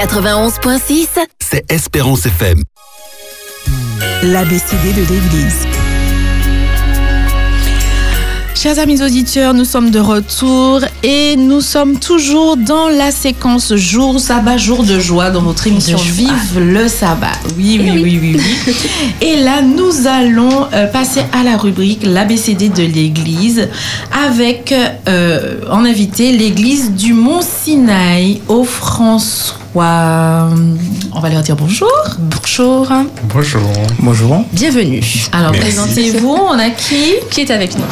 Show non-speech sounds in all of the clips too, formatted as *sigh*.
91.6, c'est Espérance FM. L'ABCD de l'Église. Chers amis auditeurs, nous sommes de retour et nous sommes toujours dans la séquence jour sabbat, jour de joie dans votre émission Vive le sabbat. Oui, oui, oui, oui, oui. *laughs* Et là, nous allons euh, passer à la rubrique l'ABCD de l'Église avec euh, en invité l'Église du Mont Sinaï au François. On va leur dire bonjour. Bonjour. Bonjour. Bonjour. Bienvenue. Alors, présentez-vous. On a qui? Qui est avec nous?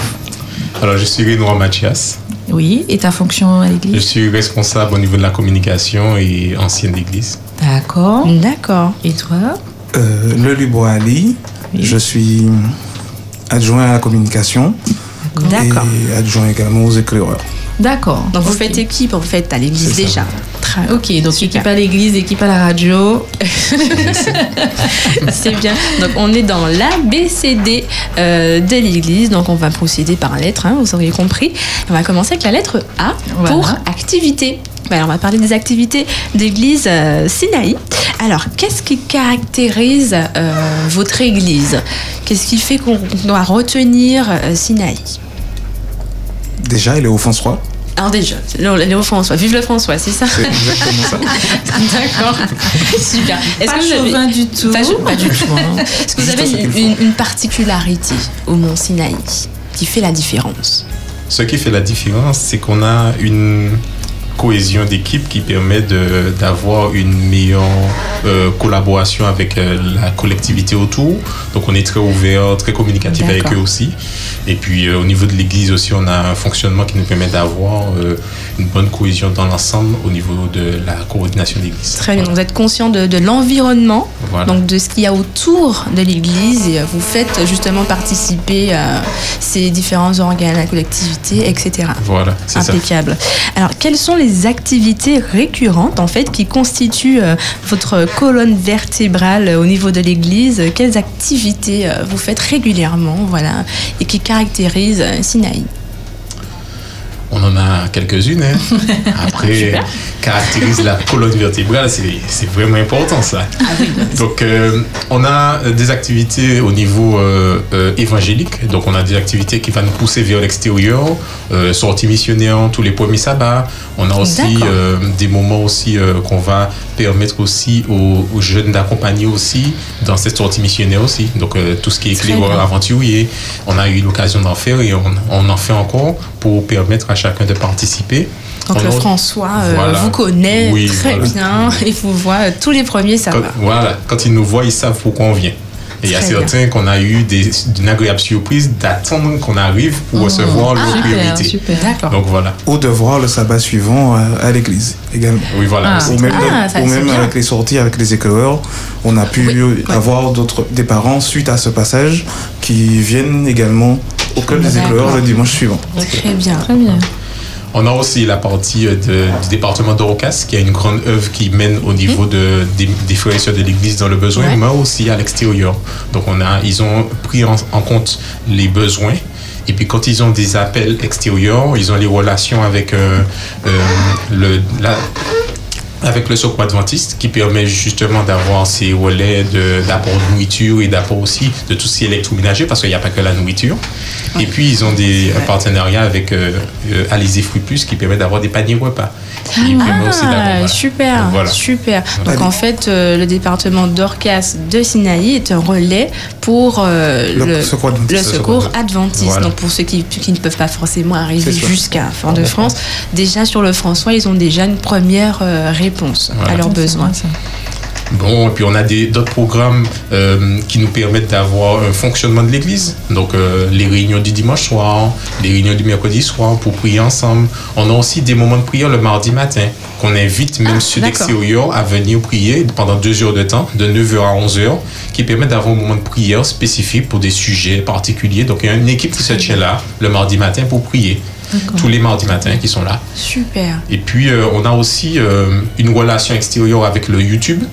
Alors, je suis Renoir Mathias. Oui, et ta fonction à Je l'église suis responsable au niveau de la communication et ancienne d'église. D'accord. D'accord. Et toi Euh, le Ali. Oui. Je suis adjoint à la communication D'accord. et adjoint également aux éclaireurs. D'accord. Donc vous faites équipe, vous faites à l'église déjà. Très Ok, donc Super. équipe à l'église, équipe à la radio. *laughs* C'est bien. Donc on est dans l'ABCD euh, de l'église. Donc on va procéder par lettre, hein, vous auriez compris. On va commencer avec la lettre A Voilà. pour activité. Ben, alors, on va parler des activités d'église euh, Sinaï. Alors, qu'est-ce qui caractérise euh, votre église? Qu'est-ce qui fait qu'on doit retenir euh, Sinaï? Déjà, il est au François. Alors déjà, le, le François, vive le François, c'est ça C'est exactement ça. *laughs* D'accord. Super. Est-ce Pas que vous avez- du tout. Pas, pas du tout. hein. Est-ce que vous avez une, une particularité au Mont Sinaï qui fait la différence? Ce qui fait la différence, c'est qu'on a une cohésion d'équipe qui permet de- d'avoir une meilleure euh, collaboration avec euh, la collectivité autour. Donc on est très ouvert, très communicatif avec eux aussi. Et puis euh, au niveau de l'église aussi, on a un fonctionnement qui nous permet d'avoir une bonne cohésion dans l'ensemble au niveau de la coordination d'église. Très bien. Voilà. Vous êtes conscient de, de l'environnement, Voilà. donc de ce qu'il y a autour de l'église, et vous faites justement participer à ces différents organes, la collectivité, etc. Voilà, c'est ça. Impeccable. Alors, quelles sont les activités récurrentes en fait qui constituent euh, votre colonne vertébrale euh, au niveau de l'Église. Quelles activités euh, vous faites régulièrement, voilà, et qui caractérisent Sinaï? On en a quelques-unes. hein. *laughs* Après, caractérise la colonne vertébrale, c'est vraiment important ça. Donc, euh, on a des activités au niveau euh, euh, évangélique. Donc, on a des activités qui vont nous pousser vers l'extérieur, euh, sorties missionnaires, tous les premiers sabbats. On a aussi euh, des moments aussi euh, qu'on va permettre aussi aux, aux jeunes d'accompagner aussi dans cette sortie missionnaire aussi. Donc, euh, tout ce qui est éclaireur aventurier, on a eu l'occasion d'en faire et on, on en fait encore pour permettre à chacun de participer. Donc On le François euh, Voilà. vous connaît Oui, très voilà. bien et vous voit tous les premiers Quand, sabbats. voilà, quand ils nous voient, ils savent pourquoi on vient. Et il y a certains qu'on a eu des, une agréable surprise d'attendre qu'on arrive pour recevoir leur Ah, super, priorité. super. D'accord. Donc voilà. Ou de voir le sabbat suivant à, à l'église également. Oui, voilà. Ah. Ou même, Ah, ou même avec les sorties avec les éclaireurs, on a pu Oui, avoir d'autres des parents suite à ce passage qui viennent également au club des éclaireurs le dimanche suivant. Très bien. Très bien. On a aussi la partie euh, de- du département d'Orocas, qui a une grande œuvre qui mène au niveau de, des, des frères et sœurs de l'Église dans le besoin, Ouais. mais aussi à l'extérieur. Donc on a, ils ont pris en, en compte les besoins. Et puis quand ils ont des appels extérieurs, ils ont les relations avec euh, euh, le, la, avec le secours adventiste qui permet justement d'avoir ces relais de- d'apport de, nourriture et d'apport aussi de tout ce qui est électroménager parce qu'il n'y a pas que la nourriture. Et puis ils ont des un partenariat avec euh, euh, Alizé Fruit Plus qui permet d'avoir des paniers repas. Aussi Ah, voilà. super, Donc, voilà. super. Donc en fait, euh, le département d'Orcas de Sinaï est un relais pour euh, Le le, secours adventiste. le Le secours secours adventiste. Voilà. Donc pour ceux qui, qui ne peuvent pas forcément arriver jusqu'à Fort-de-France, déjà sur le François, ils ont déjà une première euh, réponse Voilà. à leurs besoins. ça. Bon, et puis on a d'autres programmes euh, qui nous permettent d'avoir un fonctionnement de l'Église. Donc euh, les réunions du dimanche soir, les réunions du mercredi soir pour prier ensemble. On a aussi des moments de prière le mardi matin qu'on invite même ceux d'accord. d'extérieur à venir prier pendant deux heures de temps, de 9h à 11h, qui permettent d'avoir un moment de prière spécifique pour des sujets particuliers. Donc il y a une équipe qui se tient là le mardi matin pour prier. Tous les mardis matins qui sont là. Super. Et puis, euh, on a aussi euh, une relation extérieure avec le YouTube.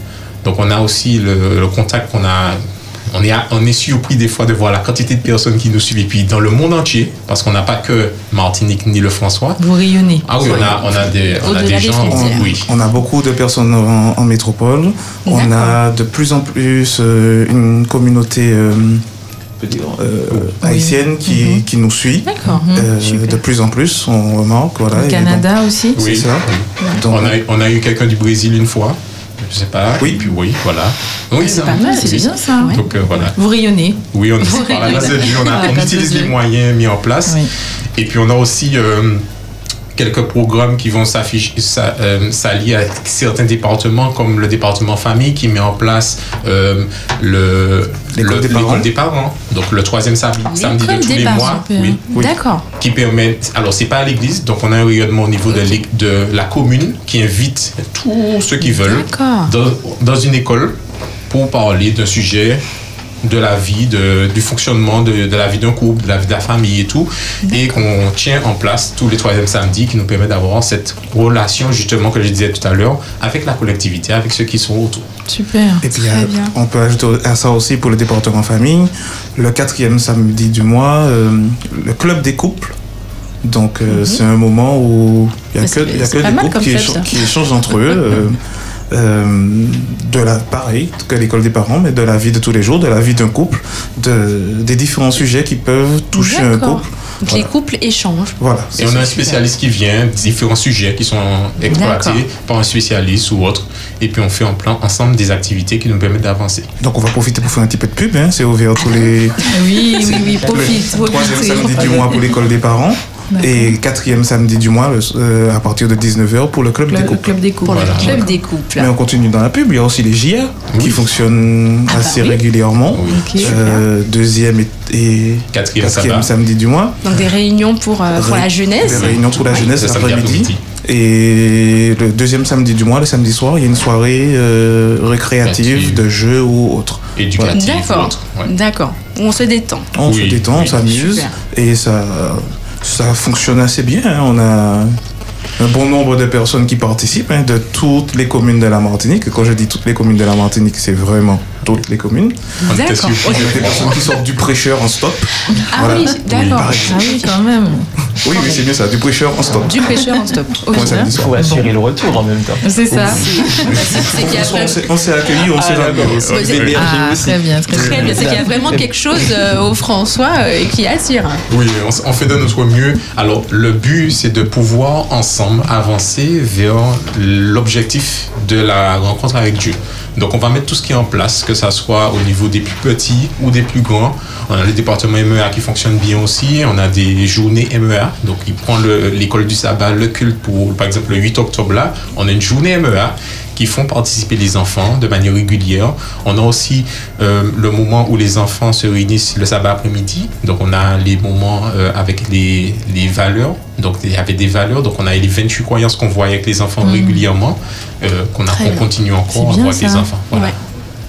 Donc, on a aussi le, le contact qu'on a on est, à- on est surpris des fois de voir la quantité de personnes qui nous suivent. Et puis dans le monde entier, parce qu'on n'a pas que Martinique ni le François. Vous rayonnez. Ah oui, on a, on a des, on a des gens. frontières. Oui. On a beaucoup de personnes en, en métropole. On a de plus en plus euh, une communauté euh, on euh, haïtienne qui, qui nous suit. D'accord. Euh, Super. de plus en plus, on remarque. Voilà, Canada aussi. Oui. C'est ça. Donc, On a, on a eu quelqu'un du Brésil une fois. Je sais pas. Oui. Et puis oui, voilà. Oui, C'est pas mal, C'est bien ça. Ouais. Donc euh, voilà. Vous rayonnez. Oui, on, par là, on, a- on pas utilise les moyens mis en place. Oui. Et puis on a aussi euh, quelques programmes qui vont s'afficher, euh, s'allier avec certains départements, comme le département famille qui met en place euh, le, L'école le- des parents. des parents. Donc le troisième samedi, samedi de tous des les parents. mois. Super. Oui, Oui. D'accord. qui permet. Alors, c'est pas à l'église, donc on a un rayonnement au niveau de, de la commune qui invite tous ceux qui veulent dans, dans une école pour parler d'un sujet de la vie, de, du fonctionnement de, de la vie d'un couple, de la vie de la famille et tout, et qu'on tient en place tous les troisièmes samedis qui nous permet d'avoir cette relation justement que je disais tout à l'heure avec la collectivité, avec ceux qui sont autour. Super. Et puis, Très euh, bien. on peut ajouter à ça aussi pour le département famille, le quatrième samedi du mois, euh, le club des couples. Donc, euh, c'est un moment où il n'y a Mhm. Mais que, y a c'est que des couples qui, club, écha- ça. qui échangent entre eux. euh, *laughs* euh, de la pareil que l'école des parents mais de la vie de tous les jours de la vie d'un couple de, des différents sujets qui peuvent toucher un couple Donc Voilà. les couples échangent. voilà Et on a un spécialiste qui vient, différents sujets qui sont exploités par un spécialiste ou autre, et puis on fait en plan ensemble des activités qui nous permettent d'avancer. donc on va profiter pour faire un petit peu de pub hein. c'est ouvert tous les *laughs* Oui, oui, oui, *laughs* profite. le troisième samedi du mois pour l'école des parents. Et quatrième samedi du mois le- euh, à partir de 19h pour le club Le, des le couples club des couples. Pour Voilà. le club des couples. mais on continue dans la pub il y a aussi les JA qui Oui. fonctionnent assez bah oui. régulièrement Oui. Euh, deuxième et, et Quatrième, samedi du mois Donc des réunions pour, euh, pour la jeunesse. Des réunions pour la jeunesse l'après-midi. après-midi. Et le deuxième samedi du mois, le samedi soir, il y a une soirée euh, récréative Créative. de jeux ou autre. Éducatif ou D'accord. D'accord. On se détend. On Oui, se détend, on oui. s'amuse et ça, ça fonctionne assez bien. hein. On a un bon nombre de personnes qui participent hein, de toutes les communes de la Martinique. Quand je dis toutes les communes de la Martinique, c'est vraiment toutes les communes. D'accord. surpris. Il y a des personnes qui sortent du prêcheur en stop. Ah Voilà. oui, d'accord. Ah oui, quand même. Oui, oui, c'est bien ça, du prêcheur en stop. Du pêcheur en stop. Samedi soir. Pour assurer le retour en même temps. C'est ça. On s'est- s'est accueillis, on s'est Ah, ramenés. c'est bien. Ah, très bien, très Très bien. bien, c'est qu'il y a vraiment quelque chose euh, au François euh, qui attire. Oui, on fait de notre mieux. Alors, le but, c'est de pouvoir ensemble avancer vers l'objectif de la rencontre avec Dieu. Donc, on va mettre tout ce qui est en place, que ça soit au niveau des plus petits ou des plus grands. On a le département MEA qui fonctionne bien aussi. On a des journées MEA. Donc, il prend le- l'école du sabbat, le culte pour, par exemple, le 8 octobre là. On a une journée MEA qui font participer les enfants de manière régulière. On a aussi euh, le moment où les enfants se réunissent le sabbat après-midi. Donc on a les moments euh, avec les, les valeurs. Donc il y avait des valeurs. Donc on a les 28 croyances qu'on voit avec les enfants régulièrement, euh, qu'on continue encore à voir avec les enfants. Voilà. Ouais.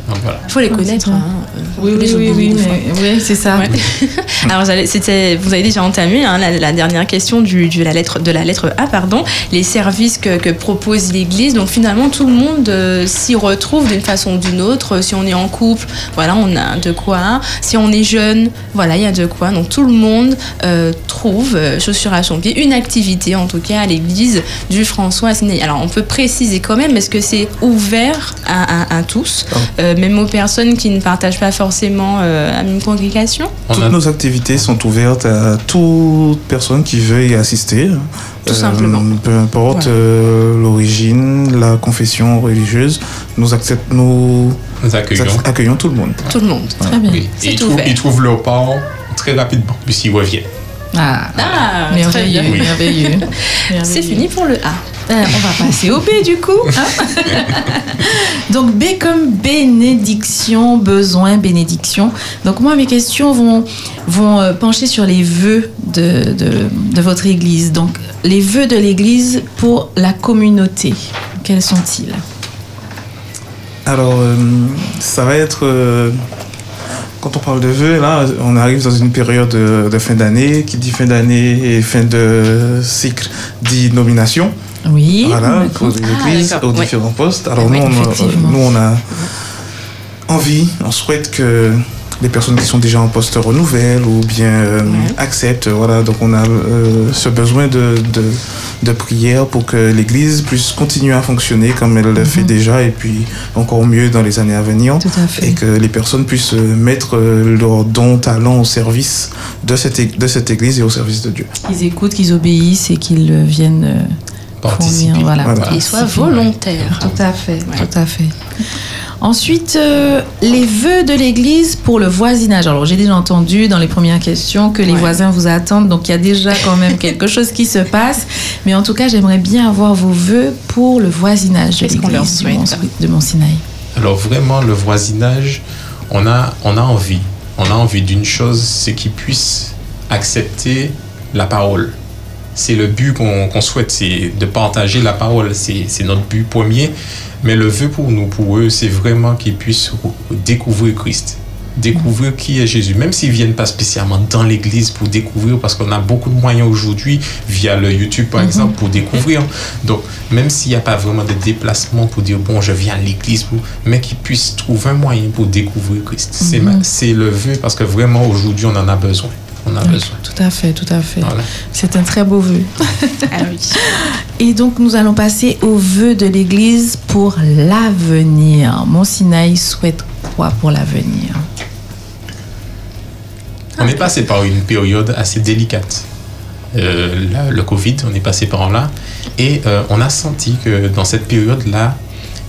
Voilà. Il faut les Ah, connaître. hein, euh, Oui, oui, oui, oui, oui, c'est ça. Ouais. *laughs* Alors, c'était, vous avez déjà entamé hein, la, la dernière question du, du- la lettre, de la lettre A, pardon, les services que, que propose l'Église. Donc, finalement, tout le monde euh, s'y retrouve d'une façon ou d'une autre. Si on est en couple, voilà, on a de quoi. Si on est jeune, voilà, il y a de quoi. Donc, tout le monde euh, trouve, euh, chaussure à son pied, une activité, en tout cas, à l'Église du François Asselineau. Alors, on peut préciser quand même, est-ce que c'est ouvert à, à- à tous, Ah. Euh, même aux personnes qui ne partagent pas forcément euh, à une congrégation On Toutes a- nos activités sont ouvertes à toute personne qui veut y assister. Tout simplement. Peu importe euh, l'origine, la confession religieuse, nous, accept- nous nous accueillons. acc- accueillons tout le monde. Tout le monde. Très bien. Oui. Et ils trouvent, ouvert. ils trouvent leur part très rapidement, puisqu'ils reviennent. Ah, Ah, très merveilleux, bien. merveilleux. *laughs* C'est fini pour le A. Euh, on va passer au B du coup. hein. *laughs* Donc B comme bénédiction, besoin, bénédiction. Donc moi mes questions vont, vont euh, pencher sur les vœux de, de, de votre Église. Donc les vœux de l'Église pour la communauté. Quels sont-ils? Alors, euh, ça va être. euh, quand on parle de vœux, là, on arrive dans une période de, de fin d'année. Qui dit fin d'année et fin de cycle dit nomination. Oui. Voilà, pour les églises, aux ouais. différents postes. Alors, Oui, nous, on nous, on a envie, on souhaite que les personnes qui sont déjà en poste renouvellent ou bien euh, acceptent. Voilà, donc on a euh, ce besoin de, de, de, prière pour que l'Église puisse continuer à fonctionner comme elle le fait Mhm. déjà et puis encore mieux dans les années à venir. Tout à fait. Et que les personnes puissent euh, mettre euh, leurs dons, talents au service de cette, de cette Église et au service de Dieu. Qu'ils écoutent, qu'ils obéissent et qu'ils viennent euh, fournir, Voilà. Voilà. Qu'ils soient volontaires. Tout à fait, Ouais. tout à fait. Ensuite, euh, les vœux de l'Église pour le voisinage. Alors, j'ai déjà entendu dans les premières questions que les Ouais. voisins vous attendent, donc il y a déjà quand même quelque chose qui se passe. Mais en tout cas, j'aimerais bien avoir vos vœux pour le voisinage de Qu'est-ce qu'on leur l'Église Mont- de Mont-Sinaï. Alors vraiment, le voisinage, on a, on a envie. On a envie d'une chose, c'est qu'ils puissent accepter la parole. C'est le but qu'on souhaite, c'est de partager la parole. C'est notre but premier. Mais le vœu pour nous, pour eux, c'est vraiment qu'ils puissent découvrir Christ. Découvrir qui est Jésus. Même s'ils viennent pas spécialement dans l'église pour découvrir, parce qu'on a beaucoup de moyens aujourd'hui, via le YouTube par exemple, pour découvrir. Donc, même s'il n'y a pas vraiment de déplacement pour dire, bon, je viens à l'église, mais qu'ils puissent trouver un moyen pour découvrir Christ. C'est C'est le vœu parce que vraiment aujourd'hui, on en a besoin. On a Oui, besoin. Tout à fait, tout à fait. Voilà. C'est un très beau vœu. Ah oui. *laughs* Et donc, nous allons passer aux vœux de l'Église pour l'avenir. Mont-Sinaï souhaite quoi pour l'avenir? On est passé par une période assez délicate. Euh, là, le Covid, on est passé par là. Et euh, on a senti que dans cette période-là,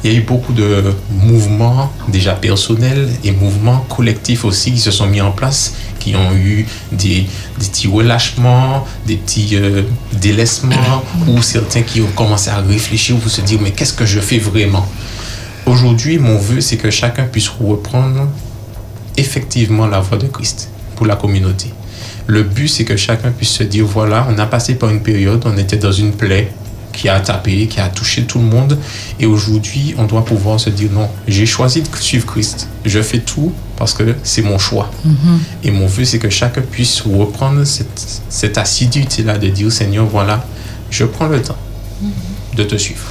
il y a eu beaucoup de mouvements déjà personnels et mouvements collectifs aussi qui se sont mis en place, qui ont eu des, petits relâchements, des petits euh, délaissements, ou certains qui ont commencé à réfléchir pour se dire, mais qu'est-ce que je fais vraiment? Aujourd'hui, mon vœu, c'est que chacun puisse reprendre effectivement la voix de Christ pour la communauté. Le but, c'est que chacun puisse se dire, voilà, on a passé par une période, on était dans une plaie qui a tapé, qui a touché tout le monde, et aujourd'hui, on doit pouvoir se dire, non, j'ai choisi de suivre Christ. Je fais tout parce que c'est mon choix. Et mon vœu, c'est que chacun puisse reprendre cette, cette assiduité-là de dire, Seigneur, voilà, je prends le temps de te suivre.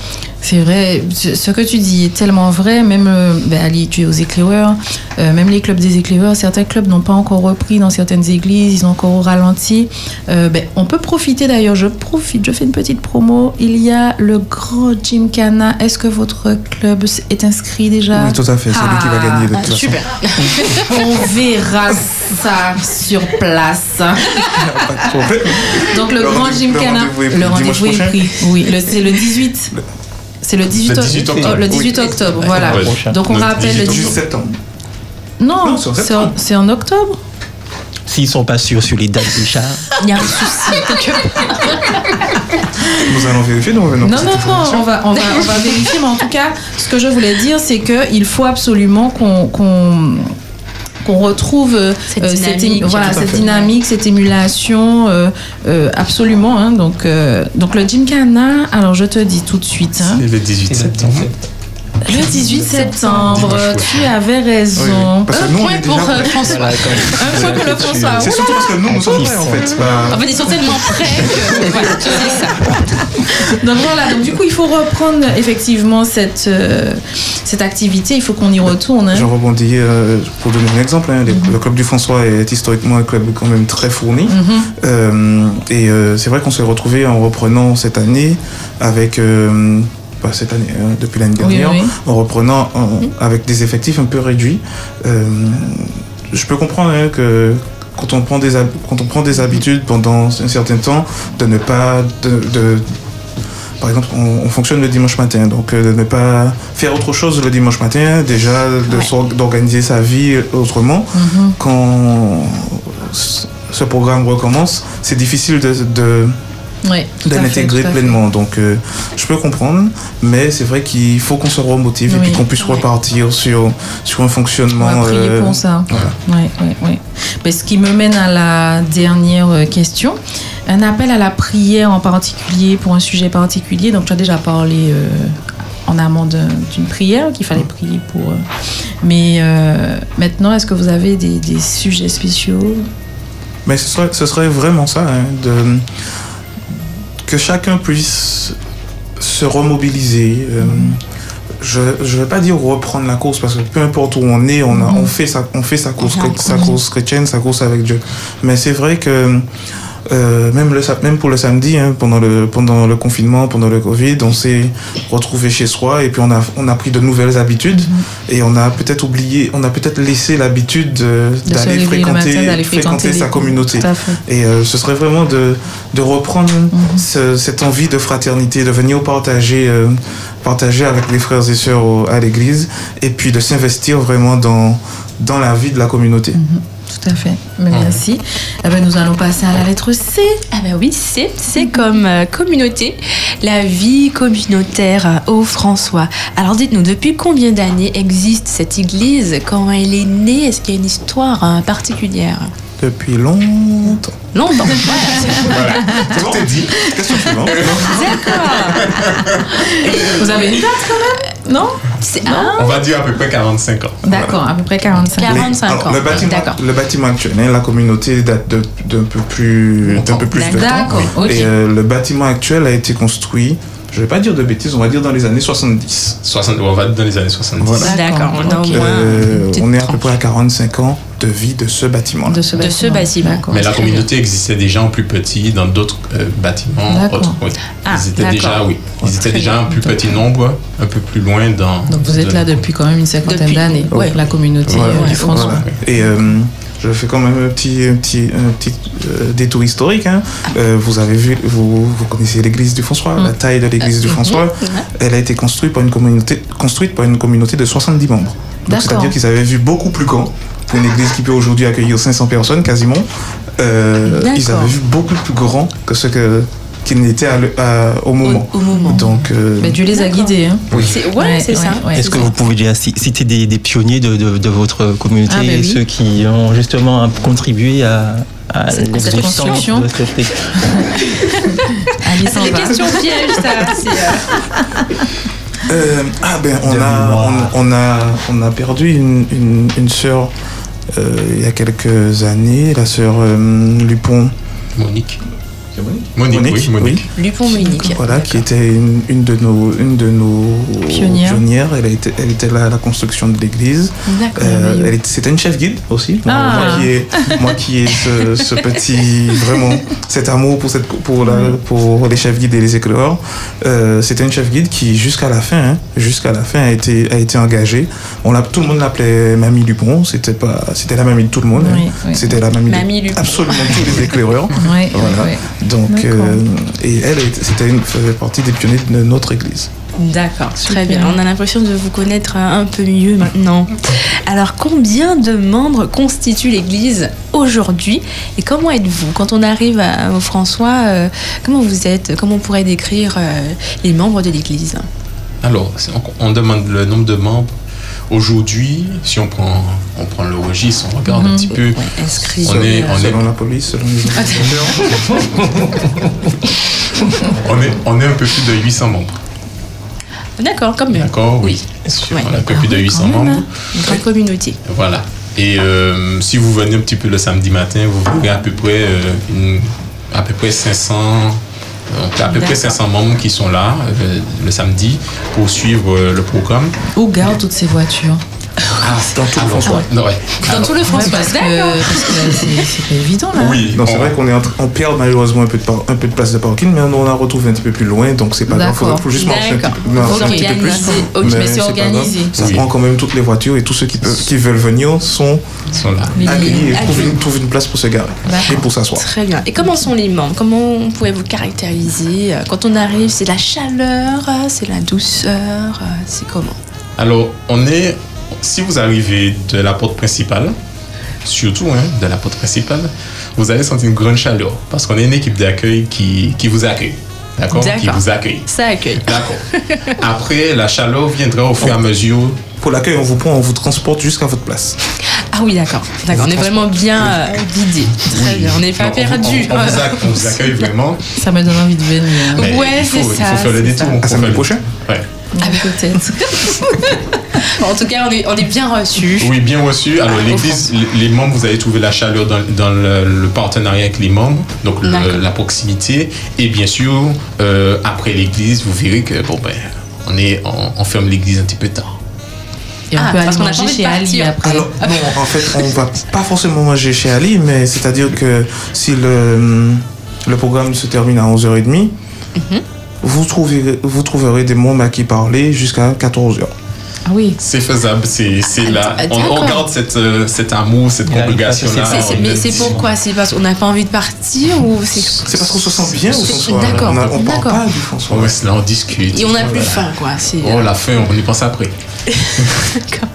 C'est vrai, ce que tu dis est tellement vrai. Même, euh, ben, Ali, tu es aux éclaireurs, euh, même les clubs des éclaireurs, certains clubs n'ont pas encore repris dans certaines églises, ils ont encore au ralenti. Euh, ben, on peut profiter d'ailleurs, je profite, je fais une petite promo. Il y a le grand Gymkhana. Est-ce que votre club est inscrit déjà? Oui, tout à fait, c'est lui qui va Ah, gagner de toute façon. Super. *laughs* On verra ça sur place. *laughs* Donc le, Le grand Gymkhana, le rendez-vous est pris. Oui, c'est le 18. C'est le 18, Le 18 octobre. oh, le 18 octobre, voilà. Ouais. Donc on Le rappelle le 18 18 18 septembre. Non, Non, c'est en octobre. S'ils sont pas sûrs sur les dates déjà, Il y a un souci. Nous allons vérifier, nous revenons Non, non, non, on va, on, va, on va vérifier, mais en tout cas, ce que je voulais dire, c'est qu'il faut absolument qu'on qu'on qu'on retrouve euh, Cette euh, cette, dynamique. ému- voilà, cette dynamique, cette émulation, euh, euh, absolument. hein. donc, euh, donc le Gymkhana, alors je te dis tout de suite, hein, C'est le 18 septembre. Le 18 septembre, tu avais raison. oui. Parce que Un nous, on point est pour déjà euh. François. voilà, Un point pour le François. C'est surtout parce que nous, nous sommes prêts en fait. En fait, ils sont tellement prêts que *laughs* voilà, tu sais ça. Donc voilà, donc du coup, il faut reprendre effectivement cette, euh, cette activité, il faut qu'on y retourne. hein. Je rebondis euh, pour donner un exemple. hein, les- Le club du François est historiquement un club quand même très fourni. Mhm. Euh, et euh, c'est vrai qu'on s'est retrouvé en reprenant cette année avec. Pas cette année, hein, depuis l'année dernière, oui. en reprenant en- avec des effectifs un peu réduits. Euh, je peux comprendre hein, que quand on, prend des, quand on prend des habitudes pendant un certain temps, de ne pas. De, de- par exemple, on, on fonctionne le dimanche matin, donc euh, de ne pas faire autre chose le dimanche matin, déjà Ouais. d'organiser sa vie autrement. Mhm. Quand ce ce programme recommence, c'est difficile de, de, Ouais, tout de à fait, l'intégrer tout à fait. pleinement. Donc, euh, je peux comprendre, mais c'est vrai qu'il faut qu'on se remotive et Oui. puis qu'on puisse repartir sur, sur un On fonctionnement. va prier euh, pour ça. voilà. Ben, ce qui me mène à la dernière euh, question. Un appel à la prière en particulier pour un sujet particulier. Donc, tu as déjà parlé euh, en amont d'une prière qu'il fallait prier pour. mais maintenant, est-ce que vous avez des, des sujets spéciaux? Mais ce serait, ce serait vraiment ça, hein, de, que chacun puisse se remobiliser, euh, je ne vais pas dire reprendre la course parce que peu importe où on est, on, a, on fait sa, on fait sa course, Mhm. sa course chrétienne, sa course avec Dieu. Mais c'est vrai que euh, même, le, même pour le samedi, hein, pendant, le, pendant le confinement, pendant le Covid, on s'est retrouvé chez soi et puis on a, on a pris de nouvelles habitudes et on a peut-être oublié, on a peut-être laissé l'habitude d'aller fréquenter, matin, fréquenter fréquenter sa communauté. Et euh, ce serait vraiment de, de reprendre ce- cette envie de fraternité, de venir partager, euh, partager avec les frères et sœurs au- à l'église, et puis de s'investir vraiment dans, dans la vie de la communauté. Tout à fait. Mais Merci. Eh ben, nous allons passer à la lettre C. Ah bah oui, c'est c'est comme euh, communauté, la vie communautaire au François. Alors dites-nous, depuis combien d'années existe cette église? Quand elle est née? Est-ce qu'il y a une histoire hein, particulière? Depuis longtemps. Longtemps. *laughs* Voilà, tout est dit. Question suivante. *laughs* Vous avez une date quand même? Non? C'est ah, On va dire à peu près 45 ans. D'accord, à peu près 45 Quarante- ans. 45 Alors, ans. Le bâtiment, D'accord. le bâtiment actuel, hein, la communauté date de- d'un peu plus, d'un peu plus de temps. D'accord, ok. Et euh, le bâtiment actuel a été construit, je vais pas dire de bêtises, on va dire dans les années 70. 60, on va dans les années 70. Voilà. D'accord, Euh, on est à peu près à 45 ans de vie de ce bâtiment-là. De ce De ce bâtiment. Mais la communauté existait déjà en plus petit dans d'autres euh, bâtiments. Autres. Oui. Ah, Ils étaient d'accord. déjà, oui, ils étaient Très déjà en plus petit nombre, un peu plus loin dans. Donc vous êtes de- là depuis quand même une cinquantaine d'années. ouais. La communauté Voilà, euh, du ouais, François. Voilà. Et euh, je fais quand même un petit, un petit, un petit euh, détour historique. hein. Euh, vous avez vu, vous, vous connaissez l'église du François, la taille de l'église du François. Elle a été construite par une communauté, construite par une communauté de 70 membres. C'est-à-dire qu'ils avaient vu beaucoup plus grand pour une église qui peut aujourd'hui accueillir 500 personnes quasiment. Euh, ils avaient vu beaucoup plus grand que ce que qu'il n'était à le- à- au moment. Au, au moment. Donc euh, Mais Dieu les a D'accord. guidés. Hein. C'est- ouais, Ouais, c'est ouais, ça. ouais. Est-ce que vous pouvez déjà ci- citer des, des pionniers de, de- de votre communauté, Ah, oui. ceux qui ont justement contribué à, à Cette- construction. de cette église *laughs* Alice C'est des va. questions pièges, ça. euh, Euh, ah ben on a, on, on a on a perdu une, une, une sœur euh, il y a quelques années, la sœur euh, Lupon. Monique. Monique, Monique, oui, Monique. Lupon Monique. Voilà, qui était une, une de nos une de nos Pionnières. Elle, a été, elle était là à la construction de l'église. D'accord. Euh, C'était une chef guide aussi. Ah. Moi qui ai, moi qui ai ce, ce petit vraiment cet amour pour cette pour la pour les chefs guides et les éclaireurs. Euh, C'était une chef guide qui jusqu'à la fin hein, jusqu'à la fin a été a été engagée. On l'a tout le monde l'appelait Mamie Lupon. C'était pas c'était la mamie de tout le monde. hein. C'était la mamie, Mamie de Lupon. absolument tous les éclaireurs. Ouais, Voilà. Donc, D'accord. euh, et elle, était- c'était une, faisait partie des pionniers de notre église. D'accord, très Super. bien. On a l'impression de vous connaître un peu mieux maintenant. Alors, combien de membres constitue l'Église aujourd'hui Et comment êtes-vous? Quand on arrive à, au François, euh, comment vous êtes? Comment on pourrait décrire euh, les membres de l'Église? Alors, on demande le nombre de membres. Aujourd'hui, si on prend, on prend le registre, on regarde un petit peu. Inscrit. On est, on est, selon la police, selon les *laughs* on est, on est un peu plus de 800 membres. D'accord, comme même. D'accord Oui. Oui. Sûr, Ouais. On a un peu plus de Ah oui, 800 quand même, membres. Une grande communauté. Voilà. Et euh, si vous venez un petit peu le samedi matin, vous verrez à peu près, euh, une- à peu près 500, donc à peu près D'accord. 500 membres qui sont là euh, le samedi pour suivre euh, le programme. Où gardent toutes ces voitures? Ah, dans tout le alors, François. non, ouais. Dans Alors, tout le François. parce que c'est pas évident là. Oui, Non, c'est on- vrai qu'on est en train- on perd malheureusement un peu, de par- un peu de place de parking, mais on en a retrouvé un petit peu plus loin, donc c'est pas grave. Il faut juste marcher un petit D'accord. peu, marcher un petit peu plus. Ok, mais c'est organisé. Ça Oui. prend quand même toutes les voitures et tous ceux qui, peuvent, qui veulent venir sont sont accueillis et trouvent une, trouvent une place pour se garer et pour s'asseoir. Très bien. Et comment sont les membres? Comment pouvez-vous caractériser? Quand on arrive, c'est la chaleur, c'est la douceur, c'est comment? Alors, on est, si vous arrivez de la porte principale, surtout hein, de la porte principale, vous allez sentir une grande chaleur parce qu'on est une équipe d'accueil qui, qui vous accueille. D'accord? Qui vous accueille. Ça accueille. D'accord. *laughs* Après, la chaleur viendra au fur et à mesure. Pour l'accueil, on vous prend, on vous transporte jusqu'à votre place. Ah oui, d'accord. D'accord. On est vraiment bien euh, guidé. Très bien. On n'est pas Non, on vous- perdu. On, on vous accueille, on vous accueille vraiment. Ça me donne envie de venir. mais Ouais, il faut, c'est il ça, faut faire le détour. À faire samedi le- prochain Ouais. Ah, peut-être. *laughs* en tout cas, on est, on est bien reçus. Oui, bien reçu. Alors, Ah, l'église, les membres, vous allez trouver la chaleur dans, dans le, le partenariat avec les membres, donc le- la proximité. Et bien sûr, euh, après l'église, vous verrez que, bon, ben, on, est, on, on ferme l'église un petit peu tard. Et on Ah, peut aller parce qu'on a pas manger chez Ali partir. après. Alors, bon, en fait, on va pas forcément manger chez Ali, mais c'est-à-dire que si le, le programme se termine à 11h30, vous, trouverez, des mômes à qui parler jusqu'à 14h. Ah oui. C'est faisable, c'est là. ah, On, garde cette, euh, cet amour, cette congrégation-là. mais c'est pourquoi? C'est parce qu'on n'a pas envie de partir ou c'est parce qu'on se sent bien au François. d'accord, On ne parle pas du François. Ouais, c'est là, on discute. et on n'a plus faim quoi. Oh, la fin, on y pense après. D'accord.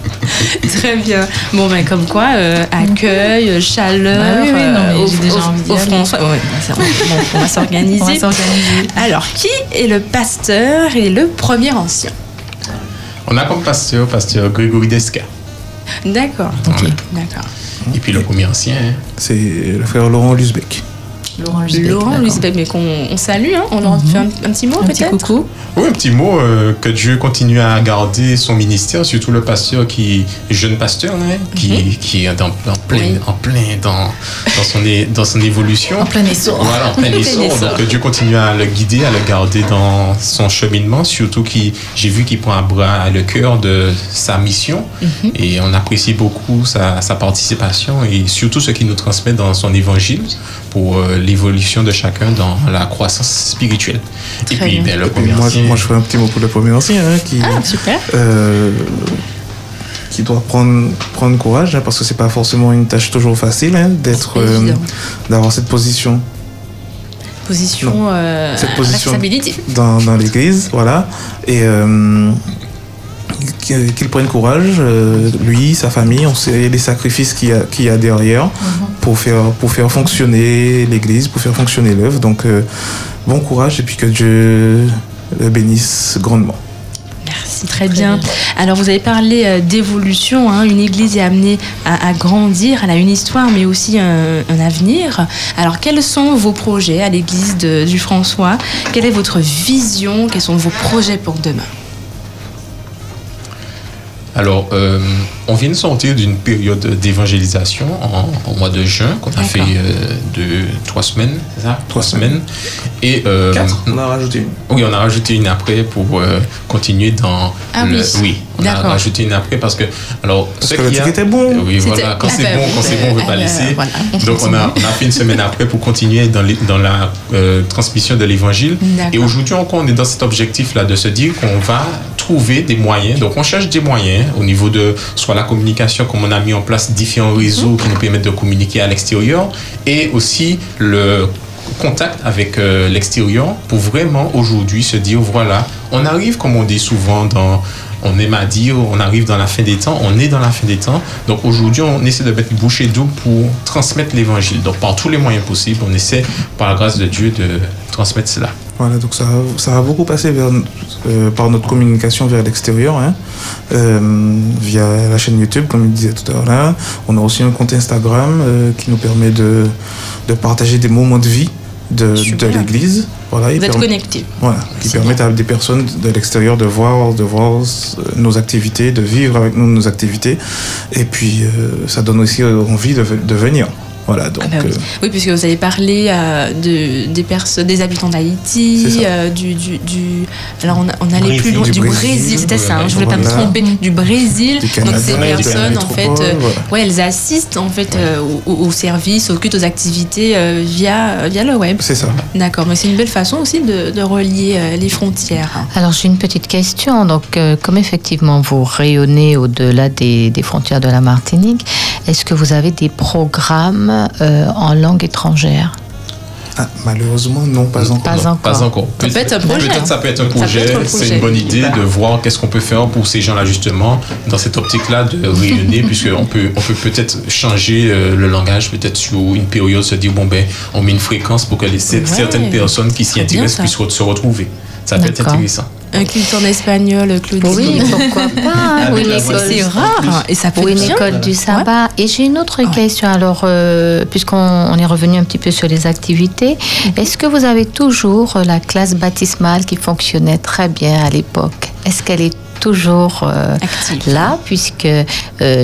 Très bien. Bon, ben comme quoi, euh, accueil, chaleur, Bah oui, oui, non, mais euh, j'ai au- déjà envie d'y aller. François. Ouais, bon, bon, on va *laughs* s'organiser. On va s'organiser. Alors, qui est le pasteur et le premier ancien? On a comme pasteur, pasteur Grégory Desca. D'accord. Ok. D'accord. Et puis le premier ancien, hein. C'est le frère Laurent Lusbeck. Laurent Lusbeck, Laurent. Lusbeck, mais qu'on on salue, hein. on leur fait un, un petit mot Un petit peut-être coucou. Oui, un petit mot, euh, que Dieu continue à garder son ministère, surtout le pasteur qui jeune pasteur, hein, qui, qui est en, en plein, Oui. en plein dans, dans, son, é- dans son évolution. En plein essor. Voilà, en plein *laughs* essor. Donc que Dieu continue à le guider, à le garder dans son cheminement, surtout qui j'ai vu qu'il prend à bras le cœur de sa mission Mhm. et on apprécie beaucoup sa, sa participation et surtout ce qu'il nous transmet dans son évangile pour euh, l'évolution de chacun dans la croissance spirituelle. Très et puis, bien. ben, le Et premier moi, ancien- moi, je ferai un petit mot pour le premier ancien, hein, qui, Ah, super. euh, qui doit prendre, prendre courage, hein, parce que c'est pas forcément une tâche toujours facile hein, d'être, euh, d'avoir cette position Position, euh, Cette position. dans, dans l'église, voilà, et euh, qu'il prenne courage, euh, lui, sa famille, on sait les sacrifices qu'il y a, qu'il y a derrière pour faire pour faire fonctionner l'église, pour faire fonctionner l'œuvre. Donc euh, bon courage et puis que Dieu le bénisse grandement. Merci, très bien. Alors, vous avez parlé euh, d'évolution. hein. Une église est amenée à, à grandir. Elle a une histoire, mais aussi un, un avenir. Alors, quels sont vos projets à l'église de- du François? Quelle est votre vision? Quels sont vos projets pour demain? Alors, euh, on vient de sortir d'une période d'évangélisation en, en mois de juin qu'on a fait euh, de trois semaines, c'est ça? Trois semaines. Et euh, On a rajouté une. oui, on a rajouté une après pour euh, continuer dans Ah le. oui. on a rajouté une après parce que alors Parce ce que le a- ticket était bon. Oui, voilà. Quand c'est bon, oui, quand c'est bon, on veut pas laisser. voilà, Donc on a, on a fait une semaine après pour continuer dans, les- dans la transmission de l'évangile. Et aujourd'hui encore, on est dans cet objectif-là de se dire qu'on va trouver des moyens. Donc on cherche des moyens au niveau de soit la communication, comme on a mis en place différents réseaux qui nous permettent de communiquer à l'extérieur, et aussi le contact avec euh, l'extérieur pour vraiment aujourd'hui se dire voilà, on arrive comme on dit souvent dans on aime à dire, on arrive dans la fin des temps, on est dans la fin des temps. Donc aujourd'hui, on essaie de mettre bouchée double pour transmettre l'évangile. Donc par tous les moyens possibles, on essaie, par la grâce de Dieu, de transmettre cela. Voilà, donc ça, va- ça va beaucoup passer vers, euh, par notre communication vers l'extérieur, hein, euh, via la chaîne YouTube, comme il disait tout à l'heure. là. On a aussi un compte Instagram euh, qui nous permet de, de partager des moments de vie de, l'Église. Voilà, il Vous êtes connectés. voilà, qui permettent à des personnes de l'extérieur de voir, de voir nos activités, de vivre avec nous nos activités. Et puis, ça donne aussi envie de, de venir. Voilà, donc. Ah bah oui. euh, Oui, puisque vous avez parlé euh, de, des, des habitants d'Haïti, euh, du, du, du- Alors, on, allait plus Brésil, loin. du Du Brésil, Brésil, c'était ça, hein, je voulais pas me tromper. Du Brésil. Du Donc, Canada, ces de la personnes, en fait, euh, voilà. ouais, elles assistent en fait euh, au, au service, au culte, aux activités euh, via, via le web. C'est ça. D'accord, mais c'est une belle façon aussi de, de relier euh, les frontières. Alors j'ai une petite question. Donc, euh, comme effectivement vous rayonnez au-delà des, des frontières de la Martinique, est-ce que vous avez des programmes euh, en langue étrangère Ah, malheureusement, non, pas encore. Pas encore. Pas encore. Ça peut être un projet. Peut-être ça peut être un projet. C'est une bonne idée de voir qu'est-ce qu'on peut faire pour ces gens-là justement dans cette optique-là de rayonner, *laughs* puisqu'on peut on peut peut-être changer euh, le langage peut-être sur une période, se dire bon ben on met une fréquence pour que les, Ouais. certaines personnes qui s'y intéressent puissent re- se retrouver. Ça peut être D'accord. intéressant. Un culte en espagnol, Claudie. Oui, pourquoi pas voix. c'est rare et ça peut ou être une bien. école du sabbat. Et j'ai une autre question. Alors, euh, puisqu'on on est revenu un petit peu sur les activités, est-ce que vous avez toujours euh, la classe baptismale qui fonctionnait très bien à l'époque? Est-ce qu'elle est toujours euh, Active. là, puisque euh,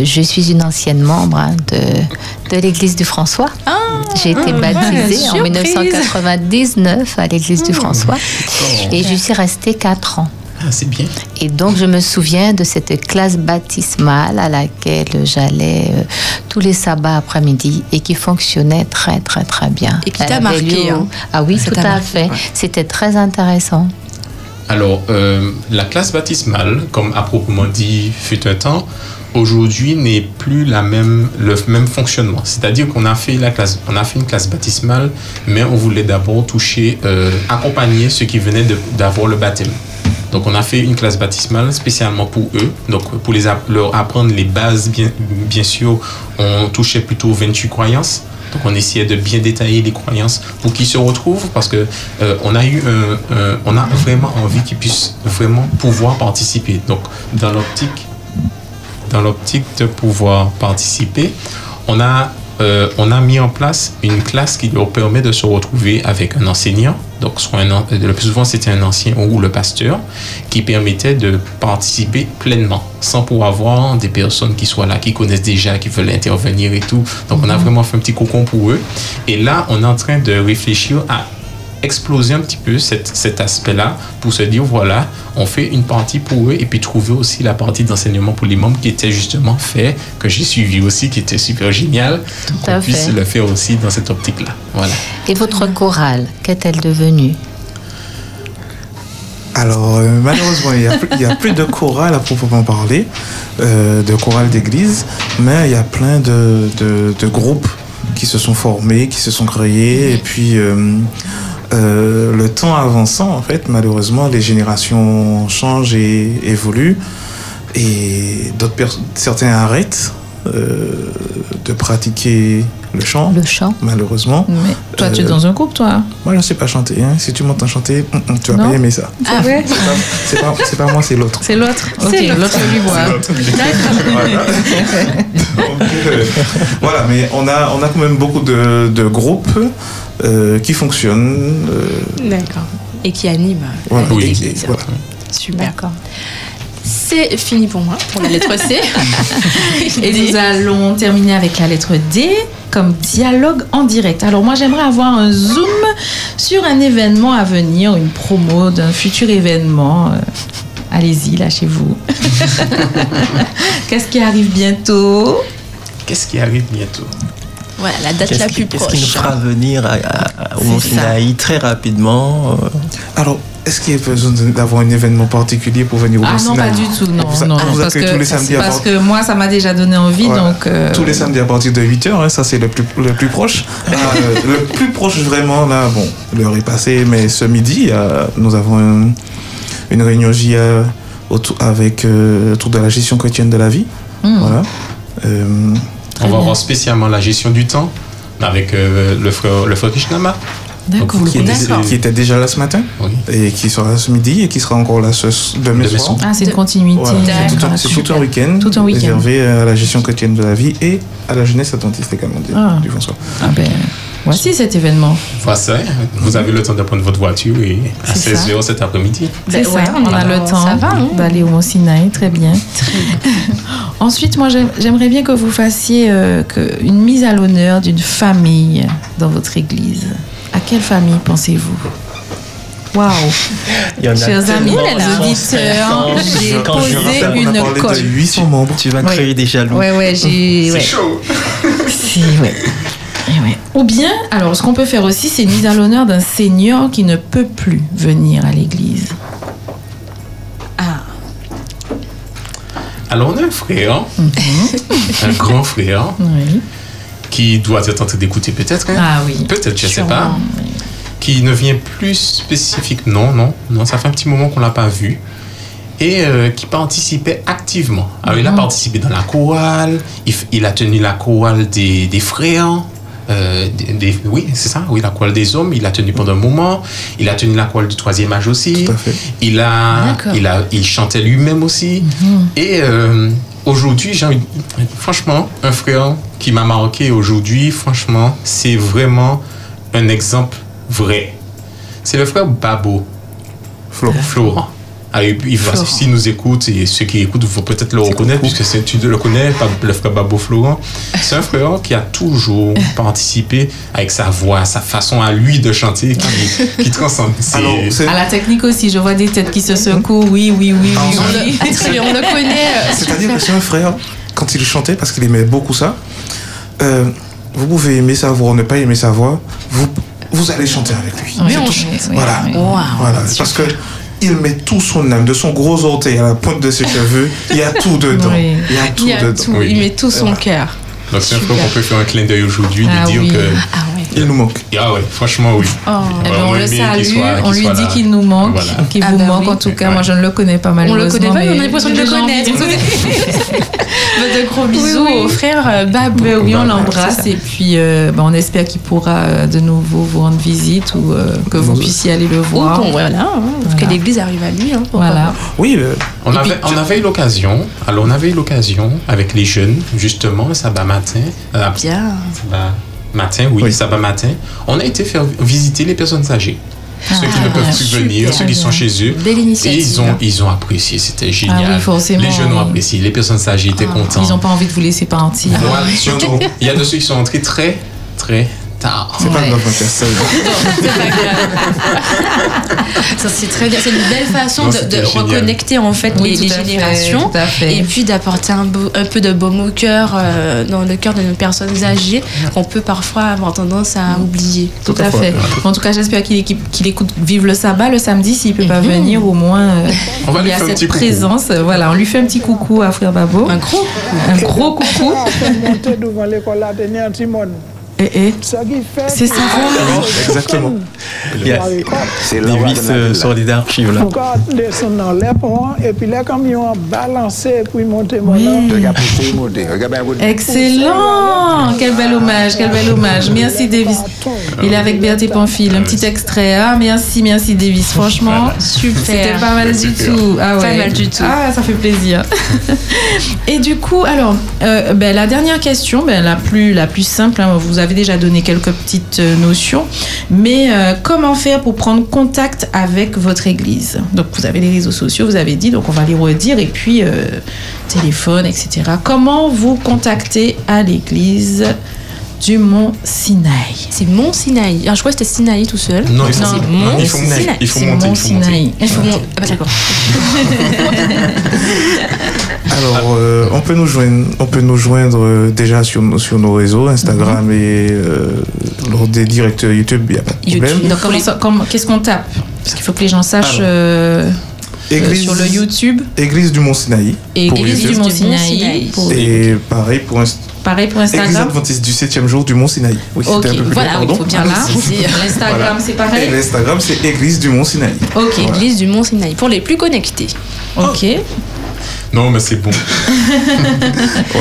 je suis une ancienne membre hein, de, de l'église du François. J'ai été ah, baptisée en surprise. 1999 à l'église du François Oh. et je suis restée quatre ans. Ah, c'est bien. Et donc, je me souviens de cette classe baptismale à laquelle j'allais euh, tous les sabbats après-midi et qui fonctionnait très, très, très bien. Et qui t'a marqué, hein. Ah oui, Ça tout à marqué, fait. ouais. C'était très intéressant. Alors, euh, la classe baptismale, comme à proprement dit, fut un temps, aujourd'hui n'est plus le même fonctionnement. C'est-à-dire qu'on a fait une classe baptismale, mais on voulait d'abord toucher, euh, accompagner ceux qui venaient d'avoir le baptême. Donc, on a fait une classe baptismale spécialement pour eux. Donc, pour les, leur apprendre les bases, bien, bien sûr, on touchait plutôt 28 croyances. Donc, on essayait de bien détailler les croyances pour qu'ils se retrouvent parce que euh, on a eu, un- un- on a vraiment envie qu'ils puissent vraiment pouvoir participer. Donc, dans l'optique, dans l'optique de pouvoir participer, euh, on a mis en place une classe qui leur permet de se retrouver avec un enseignant, donc soit un, en- le plus souvent c'était un ancien ou le pasteur, qui permettait de participer pleinement, sans pouvoir avoir des personnes qui soient là, qui connaissent déjà, qui veulent intervenir et tout. Donc on a vraiment fait un petit cocon pour eux. Et là, on est en train de réfléchir à exploser un petit peu cet, cet aspect-là pour se dire, voilà, on fait une partie pour eux et puis trouver aussi la partie d'enseignement pour les membres qui était justement fait, que j'ai suivi aussi, qui était super génial, à qu'on puisse fait. le faire aussi dans cette optique-là. Voilà. Et votre chorale, qu'est-elle devenue? Alors, euh, malheureusement, il n'y a, plus- il y a plus de chorale à proprement parler, euh, de chorale d'église, mais il y a plein de, de- de groupes qui se sont formés, qui se sont créés, et puis euh, euh, le temps avançant, en fait, malheureusement, les générations changent et évoluent, et d'autres certains arrêtent euh, de pratiquer le chant, Le chant malheureusement. Mais toi, tu es Euh, dans un groupe, toi Moi, je ne sais pas chanter. hein. Si tu m'entends chanter, hum, hum, tu vas Non. pas aimer ça. Ah ouais C'est pas, c'est pas moi, c'est l'autre. C'est l'autre Ok, C'est l'autre. lui voit. Voilà. *laughs* Donc, euh, voilà, mais on a, on a quand même beaucoup de, de groupes euh, qui fonctionnent. euh, D'accord. Et qui anime voilà. Oui. l'église. Voilà. Super. C'est fini pour moi, pour la lettre C. *laughs* Et nous allons terminer avec la lettre D comme dialogue en direct. Alors moi j'aimerais avoir un zoom sur un événement à venir, une promo d'un futur événement. Euh, Allez-y, lâchez-vous. *laughs* Qu'est-ce qui arrive bientôt? Qu'est-ce qui arrive bientôt? Voilà, la date la qui, plus qu'est-ce qui nous proche. fera venir à- à- au Mont. Sinaï très rapidement euh, Alors, est-ce qu'il y a besoin d'avoir un événement particulier pour venir au Ah non, pas du tout, non, Vous- non, vous parce que, tous les samedis à parce part- que moi ça m'a déjà donné envie, Voilà. donc... euh, Tous les samedis à partir de 8h, ça c'est le plus, le plus proche. *laughs* Euh, le plus proche vraiment, là, bon, l'heure est passée, mais ce midi, euh, nous avons un- une réunion JA autour, avec, euh, autour de la gestion chrétienne de la vie. hmm. Voilà. Euh, On va voir spécialement la gestion du temps avec euh, le frère, le frère. D'accord. Qui, qui était déjà là ce matin Oui. et qui sera là ce midi et qui sera encore là ce, demain Demain soir. soir. Ah, c'est une continuité. Voilà, c'est tout, un- c'est tout week-end week-end. réservé à la gestion chrétienne de la vie et à la jeunesse adventiste également du, Ah. du François. Ah ben, voici cet événement. Voilà, ça, vous avez le temps de prendre votre voiture et à C'est 16h cet après-midi. C'est Ben ça, ouais, on a alors, le temps ça hein. d'aller au Mont Sinaï, très bien. *laughs* Ensuite, moi, j'aime- j'aimerais bien que vous fassiez euh, que- une mise à l'honneur d'une famille dans votre église. À quelle famille pensez-vous Waouh Chers amis, les auditeurs, j'ai je posé une on a parlé colle. de 800 membres. Tu vas Ouais. créer des jaloux. Ouais, ouais, j'ai. ouais. chaud Si, ouais. Ouais. Ou bien, alors, ce qu'on peut faire aussi, c'est une mise à l'honneur d'un seigneur qui ne peut plus venir à l'église. Ah, Alors, on a un frère, un grand frère, Oui. Qui doit être en train d'écouter peut-être. hein. Ah oui. Peut-être, je sais Sûrement, pas. oui. Qui ne vient plus spécifique. Non, non, non. Ça fait un petit moment qu'on l'a pas vu. Et euh, qui participait activement. Alors, il a Mhm. participé dans la chorale. Il, a tenu la chorale des, des frères. euh, des, des- oui, c'est ça. Oui, la chorale des hommes. Il a tenu pendant un moment. Il a tenu la chorale du troisième âge aussi. Tout à fait. Il a, il a, il chantait lui-même aussi. Mhm. Et euh, aujourd'hui, j'ai envie, franchement, un frère qui m'a marqué aujourd'hui, franchement, c'est vraiment un exemple vrai. C'est le frère Babo, Flo. Florent. Ah, et puis, Florent. s'il nous écoute, et ceux qui écoutent vont peut-être le reconnaître, puisque c'est- tu le connais, le frère Babo Florent. C'est un frère qui a toujours *laughs* participé avec sa voix, sa façon à lui de chanter, qui, qui transcende. C'est- Alors, c'est- À la technique aussi, je vois des têtes qui se secouent. Oui, oui, oui, oui. Oui. Très bien, *laughs* on le connaît. C'est-à-dire que c'est un frère, quand il chantait, parce qu'il aimait beaucoup ça, euh, vous pouvez aimer sa voix ou ne pas aimer sa voix, vous, vous allez chanter avec lui. Oui, on chante. oui, Voilà. oui. Voilà, parce que il met tout son âme, de son gros orteil à la pointe de ses *laughs* cheveux, il y a tout dedans. Oui. Il y a tout Il y a dedans. tout, Oui. il met tout son cœur. Donc c'est un frère qu'on peut faire un clin d'œil aujourd'hui, de Ah dire oui. que. Ah ouais. Il nous manque. Ah ouais, franchement, oui. Eh ben, on le salue, soit- on lui dit là. qu'il nous manque, Voilà. qu'il Ah vous bah manque. oui. En tout cas, Ouais. moi je ne le connais pas On malheureusement. le connaît pas, mais on a l'impression de le connaître. de- *laughs* de gros bisous Oui, oui. au frère euh, Babou. Ben oui, on l'embrasse et puis euh, ben, on espère qu'il pourra euh, de nouveau vous rendre visite ou euh, que vous puissiez aller le Ou voir. bon, voilà, hein, que Voilà. l'église arrive à lui. hein, Voilà. Oui, euh, On puis, avait, on avait eu l'occasion, alors on avait eu l'occasion avec les jeunes, justement, sabbat matin, Bien. sabbat matin, oui, Oui. sabbat matin, on a été faire visiter les personnes âgées. ceux qui ne peuvent plus super venir, ceux qui sont chez eux. Belle Et initiative. ils ont, ils ont apprécié, c'était génial. Ah oui, forcément, les jeunes ont apprécié, les personnes âgées étaient contents. Ils n'ont pas envie de vous laisser partir. Voilà, surtout, *laughs* il y a de ceux qui sont entrés très, très tard. c'est pas grave, personne. *laughs* C'est pas grave. Ça, c'est très bien. C'est une belle façon Non, de, reconnecter en fait Oui, les, tout les à fait, générations. tout à fait. Et puis d'apporter un, peu de baume au cœur, euh, dans le cœur de nos personnes âgées, qu'on peut parfois avoir tendance à oublier. Tout à fait. En tout cas, j'espère qu'il écoute Vive le sabbat le samedi. S'il peut pas venir, au moins, euh, On va il y a cette coucou. présence. Voilà, on lui fait un petit coucou à Frère Babo. Un gros Un gros *laughs* coucou. Et, et qui fait. c'est ça. Exactement. Il y a C'est des vis euh, sur les archives là. Descende dans les ponts et puis les camions balancés puis monter mon. Excellent Quel bel hommage, quel bel hommage. Merci Davis. Il est avec Berthe Pamphile. Un petit extrait. Ah, merci, merci Davis. Franchement, super. c'était pas mal du tout. Ah Pas ouais. mal du tout. Ah, ça fait plaisir. *laughs* Et du coup, alors, euh, ben, la dernière question, ben, la, plus, la plus simple, hein, vous avez déjà donné quelques petites euh, notions, mais euh, comment faire pour prendre contact avec votre église? Donc, vous avez les réseaux sociaux, vous avez dit, donc on va les redire, et puis euh, téléphone, etc. Comment vous contacter à l'église? Du Mont Sinaï C'est Mont Sinaï. Alors, je crois que c'était Sinaï tout seul. Non, il faut, c'est non, Mont il faut monter, Sinaï. il faut C'est monter, Mont il faut monter. Sinaï. Il faut mon- Ah bah d'accord. *laughs* Alors, euh, on peut nous joindre, on peut nous joindre euh, déjà sur, nos- sur nos réseaux, Instagram et euh, lors des directeurs YouTube, il n'y a pas de problème. YouTube. Donc, qu'est-ce qu'on tape? Parce qu'il faut que les gens sachent Alors, euh, Église, sur le YouTube. Église du Mont Sinaï. Et Église YouTube. du Mont Du Mont Sinaï. Pour- Et pareil pour Inst- Pareil pour Église Instagram. adventiste du 7e jour du Mont Sinaï. Oui, c'était Ok, un peu plus voilà, il faut bien Voilà. préciser. *laughs* L'Instagram, Voilà. c'est Et pareil. l'Instagram, c'est Église du Mont Sinaï. Ok, Église du Mont Sinaï. Pour les plus connectés. ok. Non, mais c'est bon. *laughs*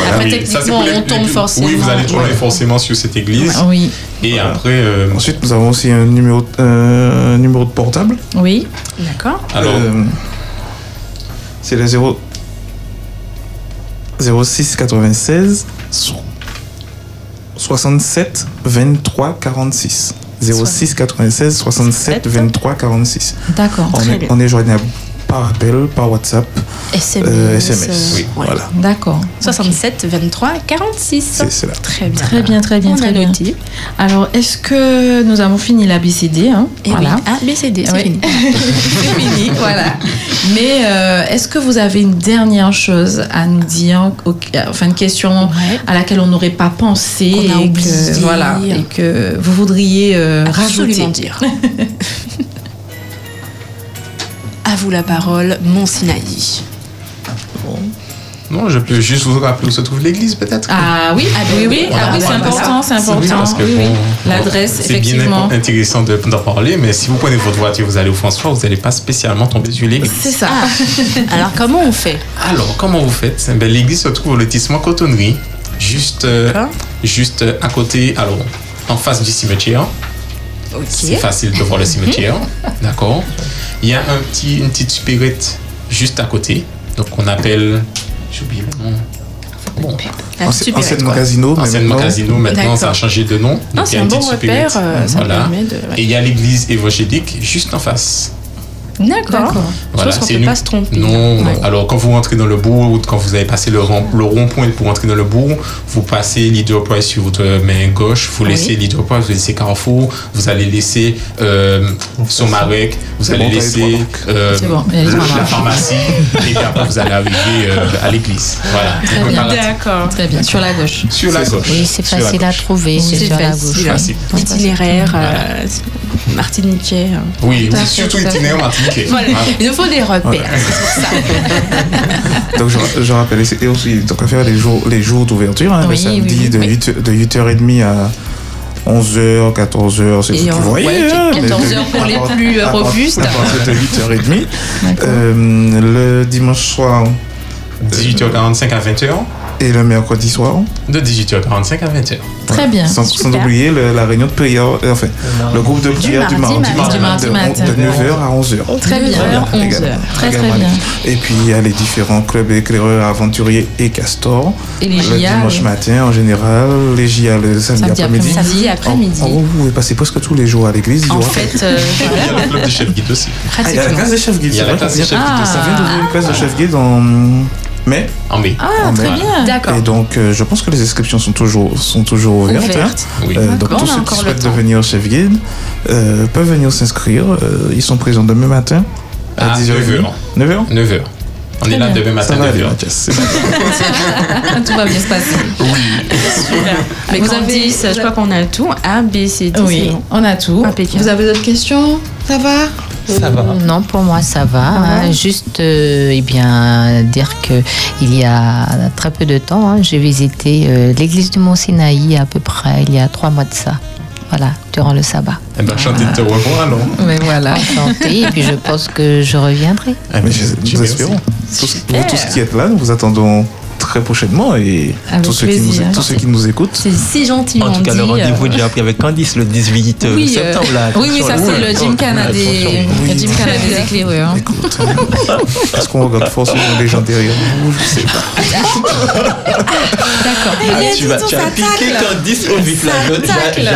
Après, Oui, techniquement, les- on tombe les- forcément. Oui, vous allez tomber Ouais. forcément sur cette église. Ah Oui, Et Voilà. après, euh, Ensuite, nous avons aussi un numéro, euh, un numéro de portable. oui. D'accord. alors, Euh, c'est le 0 06 96 67 23 46. 06 96 67 23 46. D'accord. On est, on est joignable par appel, par WhatsApp, SMS. euh, SMS. euh, Oui, ouais. Voilà, D'accord. 67 23 46. c'est cela. Très bien. Très bien, très bien, On très bien. noté. Alors, est-ce que nous avons fini l'ABCD hein? Et Voilà. oui. Ah, BCD, c'est Oui. fini. *laughs* C'est fini, voilà. Mais euh, est-ce que vous avez une dernière chose à nous dire, enfin une question Ouais. à laquelle on n'aurait pas pensé Qu'on a et oublié. que voilà et que vous voudriez euh, Absolument rajouter dire. *laughs* vous la parole, Mont Sinaï. non, je peux juste vous rappeler où se trouve l'église, peut-être Ah oui, Ah, oui, ben oui, oui, ah, oui, c'est important, c'est important. oui, oui. L'adresse, C'est bien effectivement. intéressant de- d'en parler, mais si vous prenez votre voiture, vous allez au François, vous n'allez pas spécialement tomber sur l'église. C'est ça. *laughs* Alors, comment on fait? Alors, comment vous faites? Ben, L'église se trouve au lotissement Cotonnerie, juste, euh, juste euh, à côté, alors, en face du cimetière. C'est Ok. facile de voir le cimetière. *laughs* D'accord Il y a un petit, une petite supérette juste à côté. Donc, on appelle. J'ai oublié le nom. Bon, anciennement casino, maintenant- casino, maintenant ça a changé de nom. Non, c'est a un bon repère. euh, Voilà. de. ouais. Et il y a l'église évangélique juste en face. D'accord. Je pense qu'on c'est peut une- pas se tromper. Non, Ouais. Alors, quand vous rentrez dans le bourg, ou quand vous avez passé le, rond- le rond-point pour entrer dans le bourg, vous passez Leader Price sur votre main gauche, vous Oui. laissez Leader Price, vous laissez Carrefour, vous allez laisser euh, Somarec, vous allez bon, laisser euh, bon, la pharmacie, et puis après vous allez arriver euh, à l'église. Voilà. Très bien. D'accord. Très bien, sur la gauche. Sur la gauche. Oui, c'est facile à trouver, c'est sur la facile. gauche. Facile. Itinéraire Voilà. euh, martiniquais. Oui, oui, surtout itinéraire martiniquais. *laughs* Voilà. Ah, Il nous faut des repères. c'est pour ça. *laughs* Donc je, je rappelle, et aussi, donc faire les jours, les jours d'ouverture, hein, le samedi oui, oui. de, Oui. 8, de 8h30 à 11h, 14h, c'est Et vous voyez. ouais, hein, mais 14 de- heures pour les plus, euh, à robustes. À partir de 8h30. *laughs* D'accord. Euh, le dimanche soir 18h45 à 20h. Et le mercredi soir. De 18h45 à 20h. Très bien. Sans, oublier le- la réunion de prière, euh, enfin, le groupe de prière du mardi mardi, matin. Du mardi de, matin. de 9h à 11h. Très bien. 11 Également. heures. Très, très bien. Et puis il y a les différents clubs éclaireurs, aventuriers et castors. Et les Le GIA. dimanche matin en général, les JA le samedi, après-midi. après-midi. Samedi après-midi. Oh, vous pouvez passer presque tous les jours à l'église. *laughs* il y En fait, euh, Il y a le club de chef guide aussi. Ah, il y a la classe de chef guide. Il y a c'est la vrai classe qu'on de vient- chef guide Ça vient d'ouvrir une classe de chef guide en mai. En mai. Ah, en très bien. D'accord. Et donc, euh, je pense que les inscriptions sont toujours, sont toujours ouvertes. Ouverte. hein. Oui. Euh, donc, tous ceux qui souhaitent devenir chef guide euh, peuvent venir s'inscrire. Euh, ils sont présents demain matin à À 10h30. 9h. 9h 9h. On est là demain Ça matin, va aller, 9h. Mathias. c'est bon. *laughs* Tout va bien se passer. Mais Vous avez- je crois qu'on a tout. A, B, C, D. Oui, on a tout. Impeccable. Vous avez d'autres questions? Ça va Ça va. Non, pour moi ça va. hein. Juste, euh, eh bien, dire que il y a très peu de temps, hein, j'ai visité euh, l'église du Mont Sinaï à peu près il y a trois mois de ça. Voilà, durant le sabbat. Eh ben, chantez de te revoir alors. Mais voilà. Et puis je pense que je reviendrai. Eh ben, Mais je- Dieu nous espérons. Tous, vous tous qui êtes là, nous vous attendons très prochainement et Avec tous ceux, qui nous, tous ceux qui nous écoutent. C'est si gentiment En tout cas, dit. le rendez-vous euh, est déjà pris avec Candice le 18 euh, Oui, euh, septembre. Là, oui, oui, ça c'est le Gymkhana des, des éclaireurs. *laughs* Est-ce qu'on regarde forcément les gens derrière nous Je sais pas. *laughs* D'accord. Ah, tu vas, tu as piqué Candice au vif là. Il y a- il y a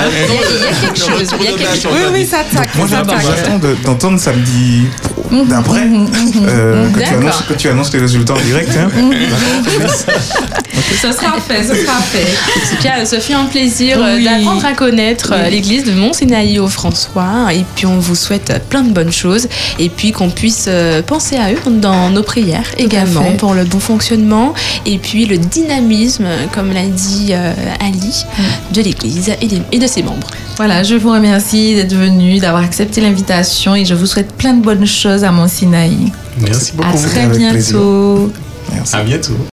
quelque chose, il y a quelque chose. Oui, oui, ça tacle. Moi, j'attends tacle. j'attends de- d'entendre samedi d'après que, tu D'accord. annonces, que tu annonces les résultats en direct. Hein. Ce sera fait, ce sera fait. En tout cas, ce fut un plaisir euh, Oui. d'apprendre à connaître euh, l'église de Mont-Sénaï au François. Et puis, on vous souhaite plein de bonnes choses. Et puis, qu'on puisse euh, penser à eux dans nos prières également pour le bon fonctionnement. Et puis, le dynamisme, comme l'a dit Ali, de l'église et, de ses membres. Voilà, je vous remercie d'être venu, d'avoir accepté l'invitation et je vous souhaite plein de bonnes choses à Mont Sinaï. Merci À beaucoup. très Avec plaisir. bientôt. Merci. À bientôt.